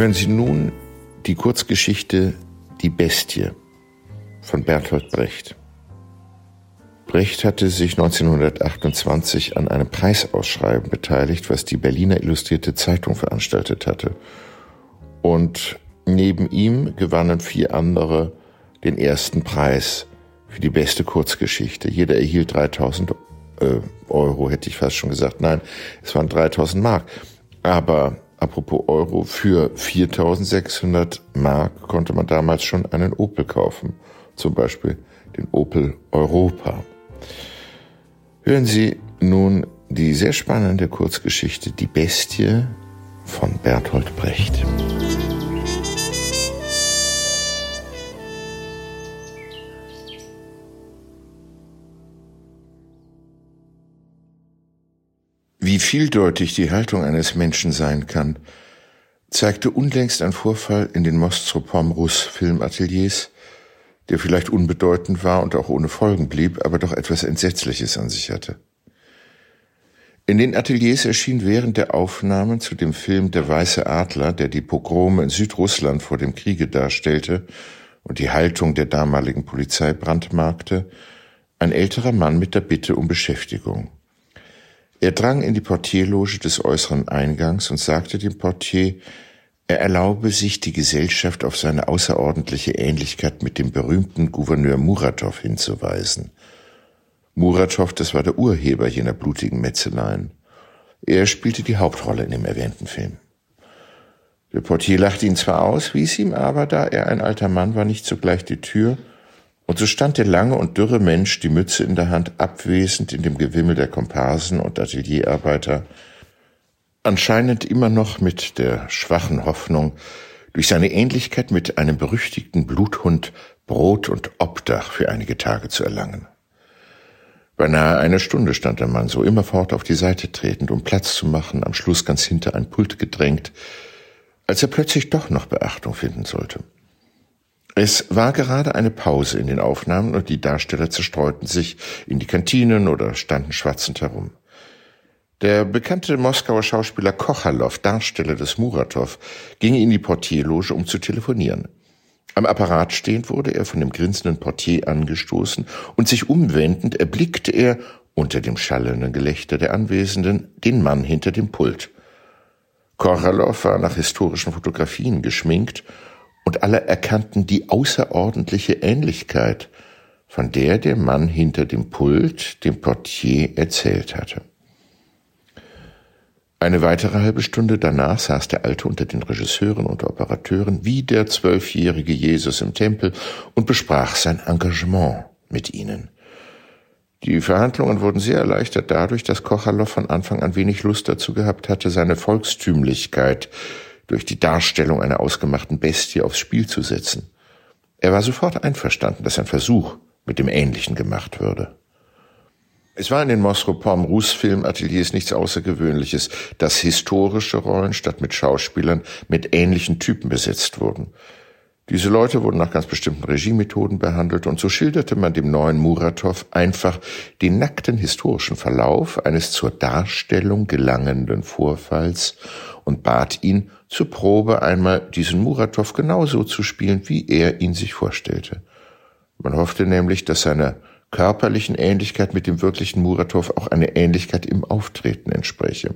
Hören Sie nun die Kurzgeschichte Die Bestie von Bertolt Brecht. Brecht hatte sich 1928 an einem Preisausschreiben beteiligt, was die Berliner Illustrierte Zeitung veranstaltet hatte. Und neben ihm gewannen vier andere den ersten Preis für die beste Kurzgeschichte. Jeder erhielt 3000 äh, Euro, hätte ich fast schon gesagt. Nein, es waren 3000 Mark. Aber apropos Euro, für 4600 Mark konnte man damals schon einen Opel kaufen. Zum Beispiel den Opel Europa. Hören Sie nun die sehr spannende Kurzgeschichte Die Bestie von Bertolt Brecht. Vieldeutig die Haltung eines Menschen sein kann, zeigte unlängst ein Vorfall in den Mostropom-Rus Filmateliers, der vielleicht unbedeutend war und auch ohne Folgen blieb, aber doch etwas Entsetzliches an sich hatte. In den Ateliers erschien während der Aufnahmen zu dem Film Der Weiße Adler, der die Pogrome in Südrussland vor dem Kriege darstellte und die Haltung der damaligen Polizei brandmarkte, ein älterer Mann mit der Bitte um Beschäftigung. Er drang in die Portierloge des äußeren Eingangs und sagte dem Portier, er erlaube sich, die Gesellschaft auf seine außerordentliche Ähnlichkeit mit dem berühmten Gouverneur Muratow hinzuweisen. Muratow, das war der Urheber jener blutigen Metzeleien. Er spielte die Hauptrolle in dem erwähnten Film. Der Portier lachte ihn zwar aus, wies ihm aber, da er ein alter Mann war, nicht sogleich die Tür, und so stand der lange und dürre Mensch, die Mütze in der Hand, abwesend in dem Gewimmel der Komparsen und Atelierarbeiter, anscheinend immer noch mit der schwachen Hoffnung, durch seine Ähnlichkeit mit einem berüchtigten Bluthund Brot und Obdach für einige Tage zu erlangen. Beinahe eine Stunde stand der Mann so immerfort auf die Seite tretend, um Platz zu machen, am Schluss ganz hinter ein Pult gedrängt, als er plötzlich doch noch Beachtung finden sollte. Es war gerade eine Pause in den Aufnahmen und die Darsteller zerstreuten sich in die Kantinen oder standen schwatzend herum. Der bekannte Moskauer Schauspieler Kochalow, Darsteller des Muratow, ging in die Portierloge, um zu telefonieren. Am Apparat stehend wurde er von dem grinsenden Portier angestoßen und sich umwendend erblickte er, unter dem schallenden Gelächter der Anwesenden, den Mann hinter dem Pult. Koralow war nach historischen Fotografien geschminkt und alle erkannten die außerordentliche Ähnlichkeit, von der der Mann hinter dem Pult dem Portier erzählt hatte. Eine weitere halbe Stunde danach saß der Alte unter den Regisseuren und Operateuren wie der zwölfjährige Jesus im Tempel und besprach sein Engagement mit ihnen. Die Verhandlungen wurden sehr erleichtert dadurch, dass Kochalow von Anfang an wenig Lust dazu gehabt hatte, seine Volkstümlichkeit durch die Darstellung einer ausgemachten Bestie aufs Spiel zu setzen. Er war sofort einverstanden, dass ein Versuch mit dem Ähnlichen gemacht würde. Es war in den Mosropom-Rus-Filmateliers nichts Außergewöhnliches, dass historische Rollen statt mit Schauspielern mit ähnlichen Typen besetzt wurden. Diese Leute wurden nach ganz bestimmten Regiemethoden behandelt und so schilderte man dem neuen Muratow einfach den nackten historischen Verlauf eines zur Darstellung gelangenden Vorfalls und bat ihn, zur Probe einmal diesen Muratow genauso zu spielen, wie er ihn sich vorstellte. Man hoffte nämlich, dass seine körperlichen Ähnlichkeit mit dem wirklichen Muratow auch eine Ähnlichkeit im Auftreten entspräche.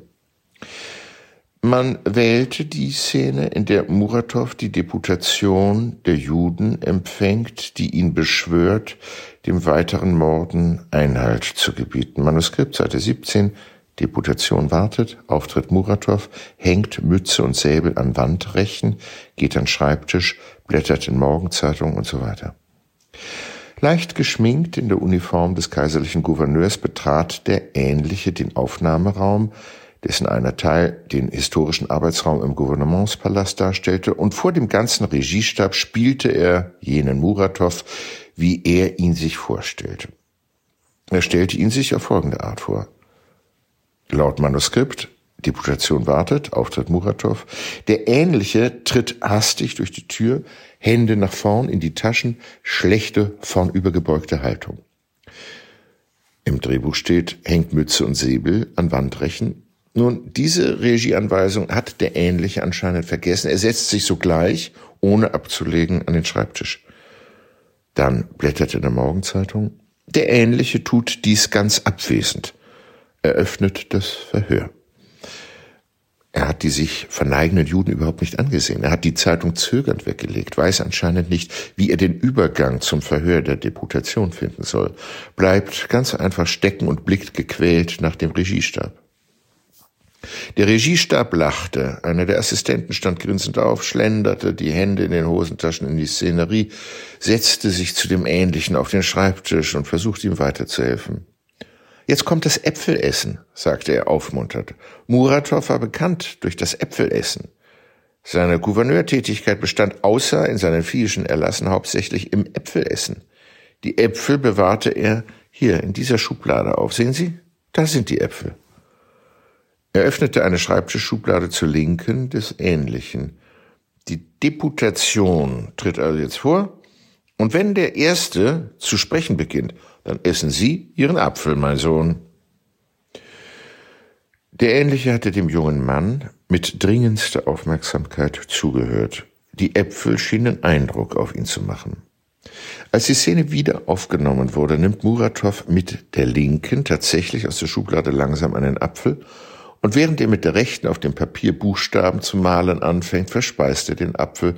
Man wählte die Szene, in der Muratow die Deputation der Juden empfängt, die ihn beschwört, dem weiteren Morden Einhalt zu gebieten. Manuskript, Seite 17, Deputation wartet, Auftritt Muratow, hängt Mütze und Säbel an Wandrechen, geht an Schreibtisch, blättert in Morgenzeitung und so weiter. Leicht geschminkt in der Uniform des kaiserlichen Gouverneurs betrat der Ähnliche den Aufnahmeraum, dessen einer Teil den historischen Arbeitsraum im Gouvernementspalast darstellte, und vor dem ganzen Regiestab spielte er jenen Muratow, wie er ihn sich vorstellte. Er stellte ihn sich auf folgende Art vor. Laut Manuskript Deputation wartet, Auftritt Muratow. Der Ähnliche tritt hastig durch die Tür, Hände nach vorn in die Taschen, schlechte, vornübergebeugte Haltung. Im Drehbuch steht, hängt Mütze und Säbel an Wandrechen. Nun, diese Regieanweisung hat der Ähnliche anscheinend vergessen. Er setzt sich sogleich, ohne abzulegen, an den Schreibtisch. Dann blättert in der Morgenzeitung. Der Ähnliche tut dies ganz abwesend. Eröffnet das Verhör. Er hat die sich verneigenden Juden überhaupt nicht angesehen. Er hat die Zeitung zögernd weggelegt, weiß anscheinend nicht, wie er den Übergang zum Verhör der Deputation finden soll, bleibt ganz einfach stecken und blickt gequält nach dem Regiestab. Der Regiestab lachte, einer der Assistenten stand grinsend auf, schlenderte die Hände in den Hosentaschen in die Szenerie, setzte sich zu dem Ähnlichen auf den Schreibtisch und versuchte ihm weiterzuhelfen. Jetzt kommt das Äpfelessen, sagte er aufmunternd. Muratow war bekannt durch das Äpfelessen. Seine Gouverneurtätigkeit bestand außer in seinen fiischen Erlassen hauptsächlich im Äpfelessen. Die Äpfel bewahrte er hier in dieser Schublade auf. Sehen Sie? Da sind die Äpfel. Er öffnete eine Schreibtischschublade zur Linken des Ähnlichen. Die Deputation tritt also jetzt vor, und wenn der Erste zu sprechen beginnt, dann essen Sie Ihren Apfel, mein Sohn. Der Ähnliche hatte dem jungen Mann mit dringendster Aufmerksamkeit zugehört. Die Äpfel schienen Eindruck auf ihn zu machen. Als die Szene wieder aufgenommen wurde, nimmt Muratow mit der linken tatsächlich aus der Schublade langsam einen Apfel und während er mit der rechten auf dem Papier Buchstaben zu malen anfängt, verspeist er den Apfel,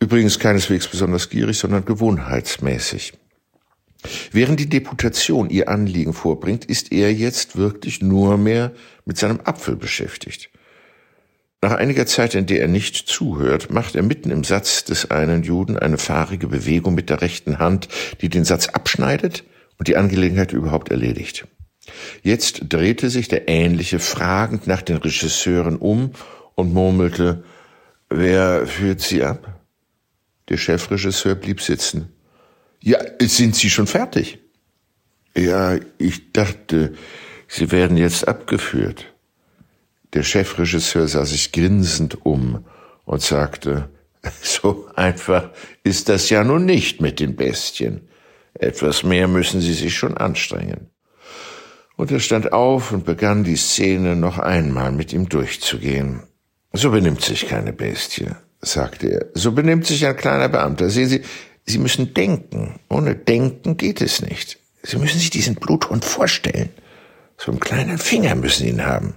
übrigens keineswegs besonders gierig, sondern gewohnheitsmäßig. Während die Deputation ihr Anliegen vorbringt, ist er jetzt wirklich nur mehr mit seinem Apfel beschäftigt. Nach einiger Zeit, in der er nicht zuhört, macht er mitten im Satz des einen Juden eine fahrige Bewegung mit der rechten Hand, die den Satz abschneidet und die Angelegenheit überhaupt erledigt. Jetzt drehte sich der Ähnliche fragend nach den Regisseuren um und murmelte, wer führt sie ab? Der Chefregisseur blieb sitzen. Ja, sind Sie schon fertig? Ja, ich dachte, Sie werden jetzt abgeführt. Der Chefregisseur sah sich grinsend um und sagte, so einfach ist das ja nun nicht mit den Bestien. Etwas mehr müssen Sie sich schon anstrengen. Und er stand auf und begann die Szene noch einmal mit ihm durchzugehen. So benimmt sich keine Bestie, sagte er. So benimmt sich ein kleiner Beamter. Sehen Sie, Sie müssen denken. Ohne Denken geht es nicht. Sie müssen sich diesen Bluthund vorstellen. So einen kleinen Finger müssen Sie ihn haben.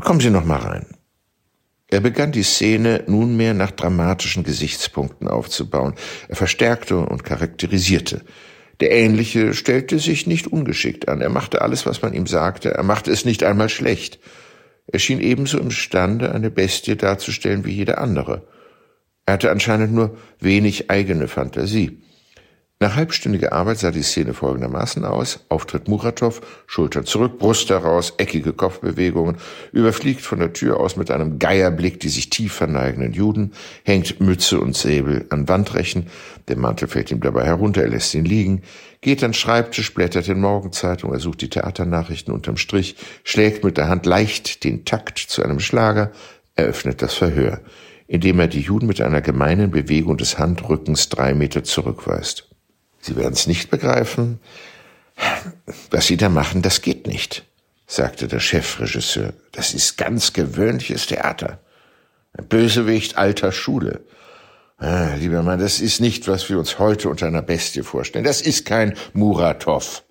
Kommen Sie noch mal rein. Er begann die Szene nunmehr nach dramatischen Gesichtspunkten aufzubauen. Er verstärkte und charakterisierte. Der Ähnliche stellte sich nicht ungeschickt an. Er machte alles, was man ihm sagte. Er machte es nicht einmal schlecht. Er schien ebenso imstande, eine Bestie darzustellen wie jeder andere. Er hatte anscheinend nur wenig eigene Fantasie. Nach halbstündiger Arbeit sah die Szene folgendermaßen aus. Auftritt Muratow, Schulter zurück, Brust heraus, eckige Kopfbewegungen, überfliegt von der Tür aus mit einem Geierblick die sich tief verneigenden Juden, hängt Mütze und Säbel an Wandrechen, der Mantel fällt ihm dabei herunter, er lässt ihn liegen, geht an Schreibtisch, blättert in Morgenzeitung, er sucht die Theaternachrichten unterm Strich, schlägt mit der Hand leicht den Takt zu einem Schlager, eröffnet das Verhör, indem er die Juden mit einer gemeinen Bewegung des Handrückens drei Meter zurückweist. Sie werden es nicht begreifen. Was Sie da machen, das geht nicht, sagte der Chefregisseur. Das ist ganz gewöhnliches Theater. Ein Bösewicht alter Schule. Ah, lieber Mann, das ist nicht, was wir uns heute unter einer Bestie vorstellen. Das ist kein Muratov.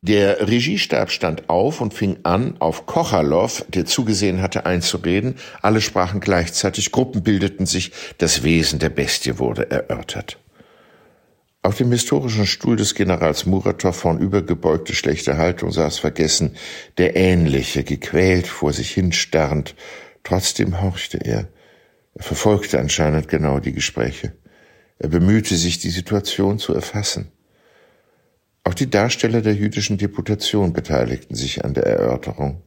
Der Regiestab stand auf und fing an, auf Kochalow, der zugesehen hatte, einzureden. Alle sprachen gleichzeitig, Gruppen bildeten sich, das Wesen der Bestie wurde erörtert. Auf dem historischen Stuhl des Generals Muratow vornübergebeugte schlechte Haltung saß vergessen, der Ähnliche, gequält vor sich hinstarrend. Trotzdem horchte er. Er verfolgte anscheinend genau die Gespräche. Er bemühte sich, die Situation zu erfassen. Auch die Darsteller der jüdischen Deputation beteiligten sich an der Erörterung.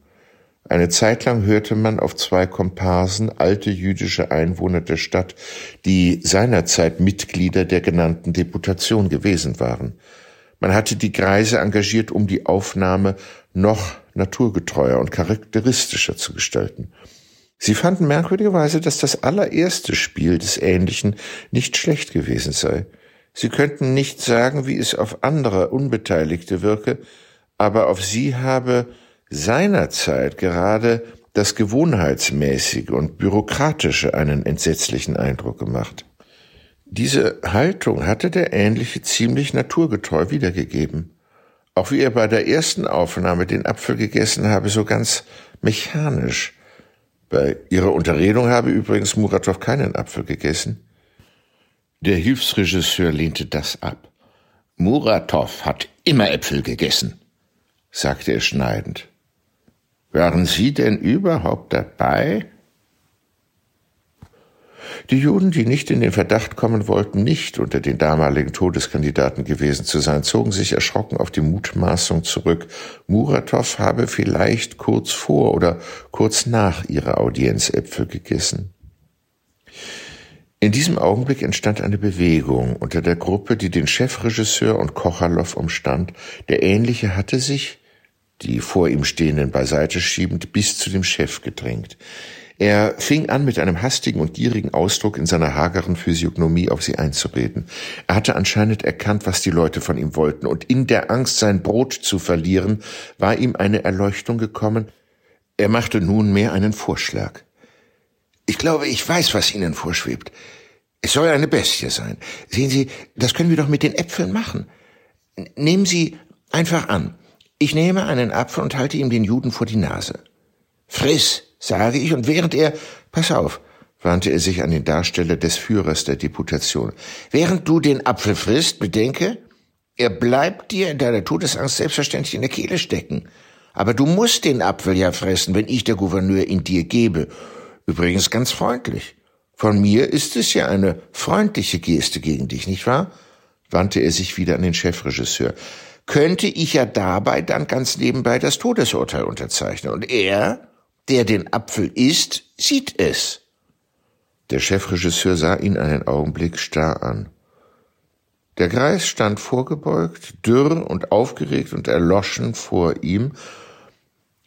Eine Zeit lang hörte man auf zwei Komparsen alte jüdische Einwohner der Stadt, die seinerzeit Mitglieder der genannten Deputation gewesen waren. Man hatte die Greise engagiert, um die Aufnahme noch naturgetreuer und charakteristischer zu gestalten. Sie fanden merkwürdigerweise, dass das allererste Spiel des Ähnlichen nicht schlecht gewesen sei. Sie könnten nicht sagen, wie es auf andere Unbeteiligte wirke, aber auf sie habe seinerzeit gerade das Gewohnheitsmäßige und Bürokratische einen entsetzlichen Eindruck gemacht. Diese Haltung hatte der Ähnliche ziemlich naturgetreu wiedergegeben. Auch wie er bei der ersten Aufnahme den Apfel gegessen habe, so ganz mechanisch. Bei ihrer Unterredung habe übrigens Muratov keinen Apfel gegessen. Der Hilfsregisseur lehnte das ab. Muratov hat immer Äpfel gegessen, sagte er schneidend. Waren Sie denn überhaupt dabei? Die Juden, die nicht in den Verdacht kommen wollten, nicht unter den damaligen Todeskandidaten gewesen zu sein, zogen sich erschrocken auf die Mutmaßung zurück, Muratow habe vielleicht kurz vor oder kurz nach ihrer Audienz Äpfel gegessen. In diesem Augenblick entstand eine Bewegung unter der Gruppe, die den Chefregisseur und Kochalow umstand. Der Ähnliche hatte sich, die vor ihm stehenden beiseite schiebend, bis zu dem Chef gedrängt. Er fing an, mit einem hastigen und gierigen Ausdruck in seiner hageren Physiognomie auf sie einzureden. Er hatte anscheinend erkannt, was die Leute von ihm wollten, und in der Angst, sein Brot zu verlieren, war ihm eine Erleuchtung gekommen. Er machte nunmehr einen Vorschlag. Ich glaube, ich weiß, was Ihnen vorschwebt. Es soll eine Bestie sein. Sehen Sie, das können wir doch mit den Äpfeln machen. Nehmen Sie einfach an. Ich nehme einen Apfel und halte ihm den Juden vor die Nase. Friss, sage ich, und während er, pass auf, wandte er sich an den Darsteller des Führers der Deputation, während du den Apfel frisst, bedenke, er bleibt dir in deiner Todesangst selbstverständlich in der Kehle stecken. Aber du musst den Apfel ja fressen, wenn ich der Gouverneur ihn dir gebe. Übrigens ganz freundlich. Von mir ist es ja eine freundliche Geste gegen dich, nicht wahr? wandte er sich wieder an den Chefregisseur. Könnte ich ja dabei dann ganz nebenbei das Todesurteil unterzeichnen. Und er der den Apfel isst, sieht es. Der Chefregisseur sah ihn einen Augenblick starr an. Der Greis stand vorgebeugt, dürr und aufgeregt und erloschen vor ihm,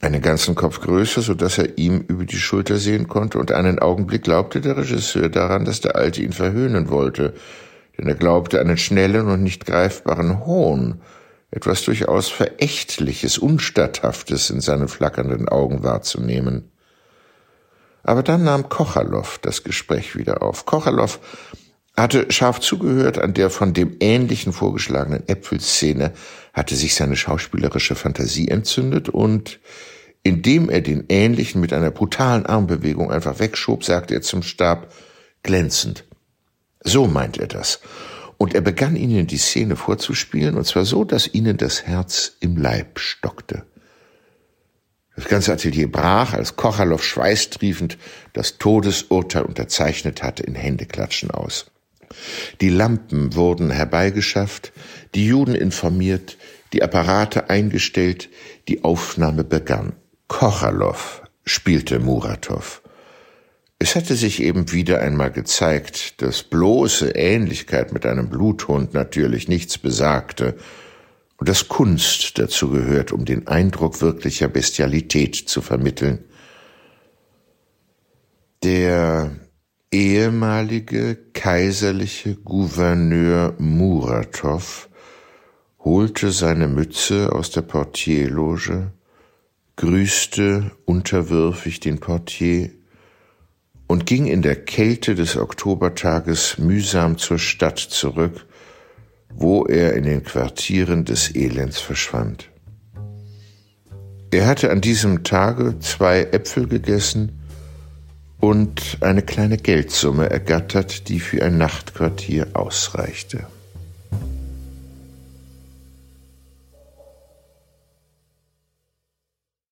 einen ganzen Kopf größer, so dass er ihm über die Schulter sehen konnte, und einen Augenblick glaubte der Regisseur daran, dass der Alte ihn verhöhnen wollte, denn er glaubte einen schnellen und nicht greifbaren Hohn etwas durchaus Verächtliches, Unstatthaftes in seinen flackernden Augen wahrzunehmen. Aber dann nahm Kochalow das Gespräch wieder auf. Kochalow hatte scharf zugehört an der von dem ähnlichen vorgeschlagenen Äpfelszene, hatte sich seine schauspielerische Fantasie entzündet und indem er den ähnlichen mit einer brutalen Armbewegung einfach wegschob, sagte er zum Stab glänzend. So meint er das. Und er begann ihnen die Szene vorzuspielen, und zwar so, dass ihnen das Herz im Leib stockte. Das ganze Atelier brach, als Kochalow schweißtriefend das Todesurteil unterzeichnet hatte, in Händeklatschen aus. Die Lampen wurden herbeigeschafft, die Juden informiert, die Apparate eingestellt, die Aufnahme begann. Kochalow spielte Muratow. Es hatte sich eben wieder einmal gezeigt, dass bloße Ähnlichkeit mit einem Bluthund natürlich nichts besagte und dass Kunst dazu gehört, um den Eindruck wirklicher Bestialität zu vermitteln. Der ehemalige kaiserliche Gouverneur Muratow holte seine Mütze aus der Portierloge, grüßte unterwürfig den Portier und ging in der Kälte des Oktobertages mühsam zur Stadt zurück, wo er in den Quartieren des Elends verschwand. Er hatte an diesem Tage zwei Äpfel gegessen und eine kleine Geldsumme ergattert, die für ein Nachtquartier ausreichte.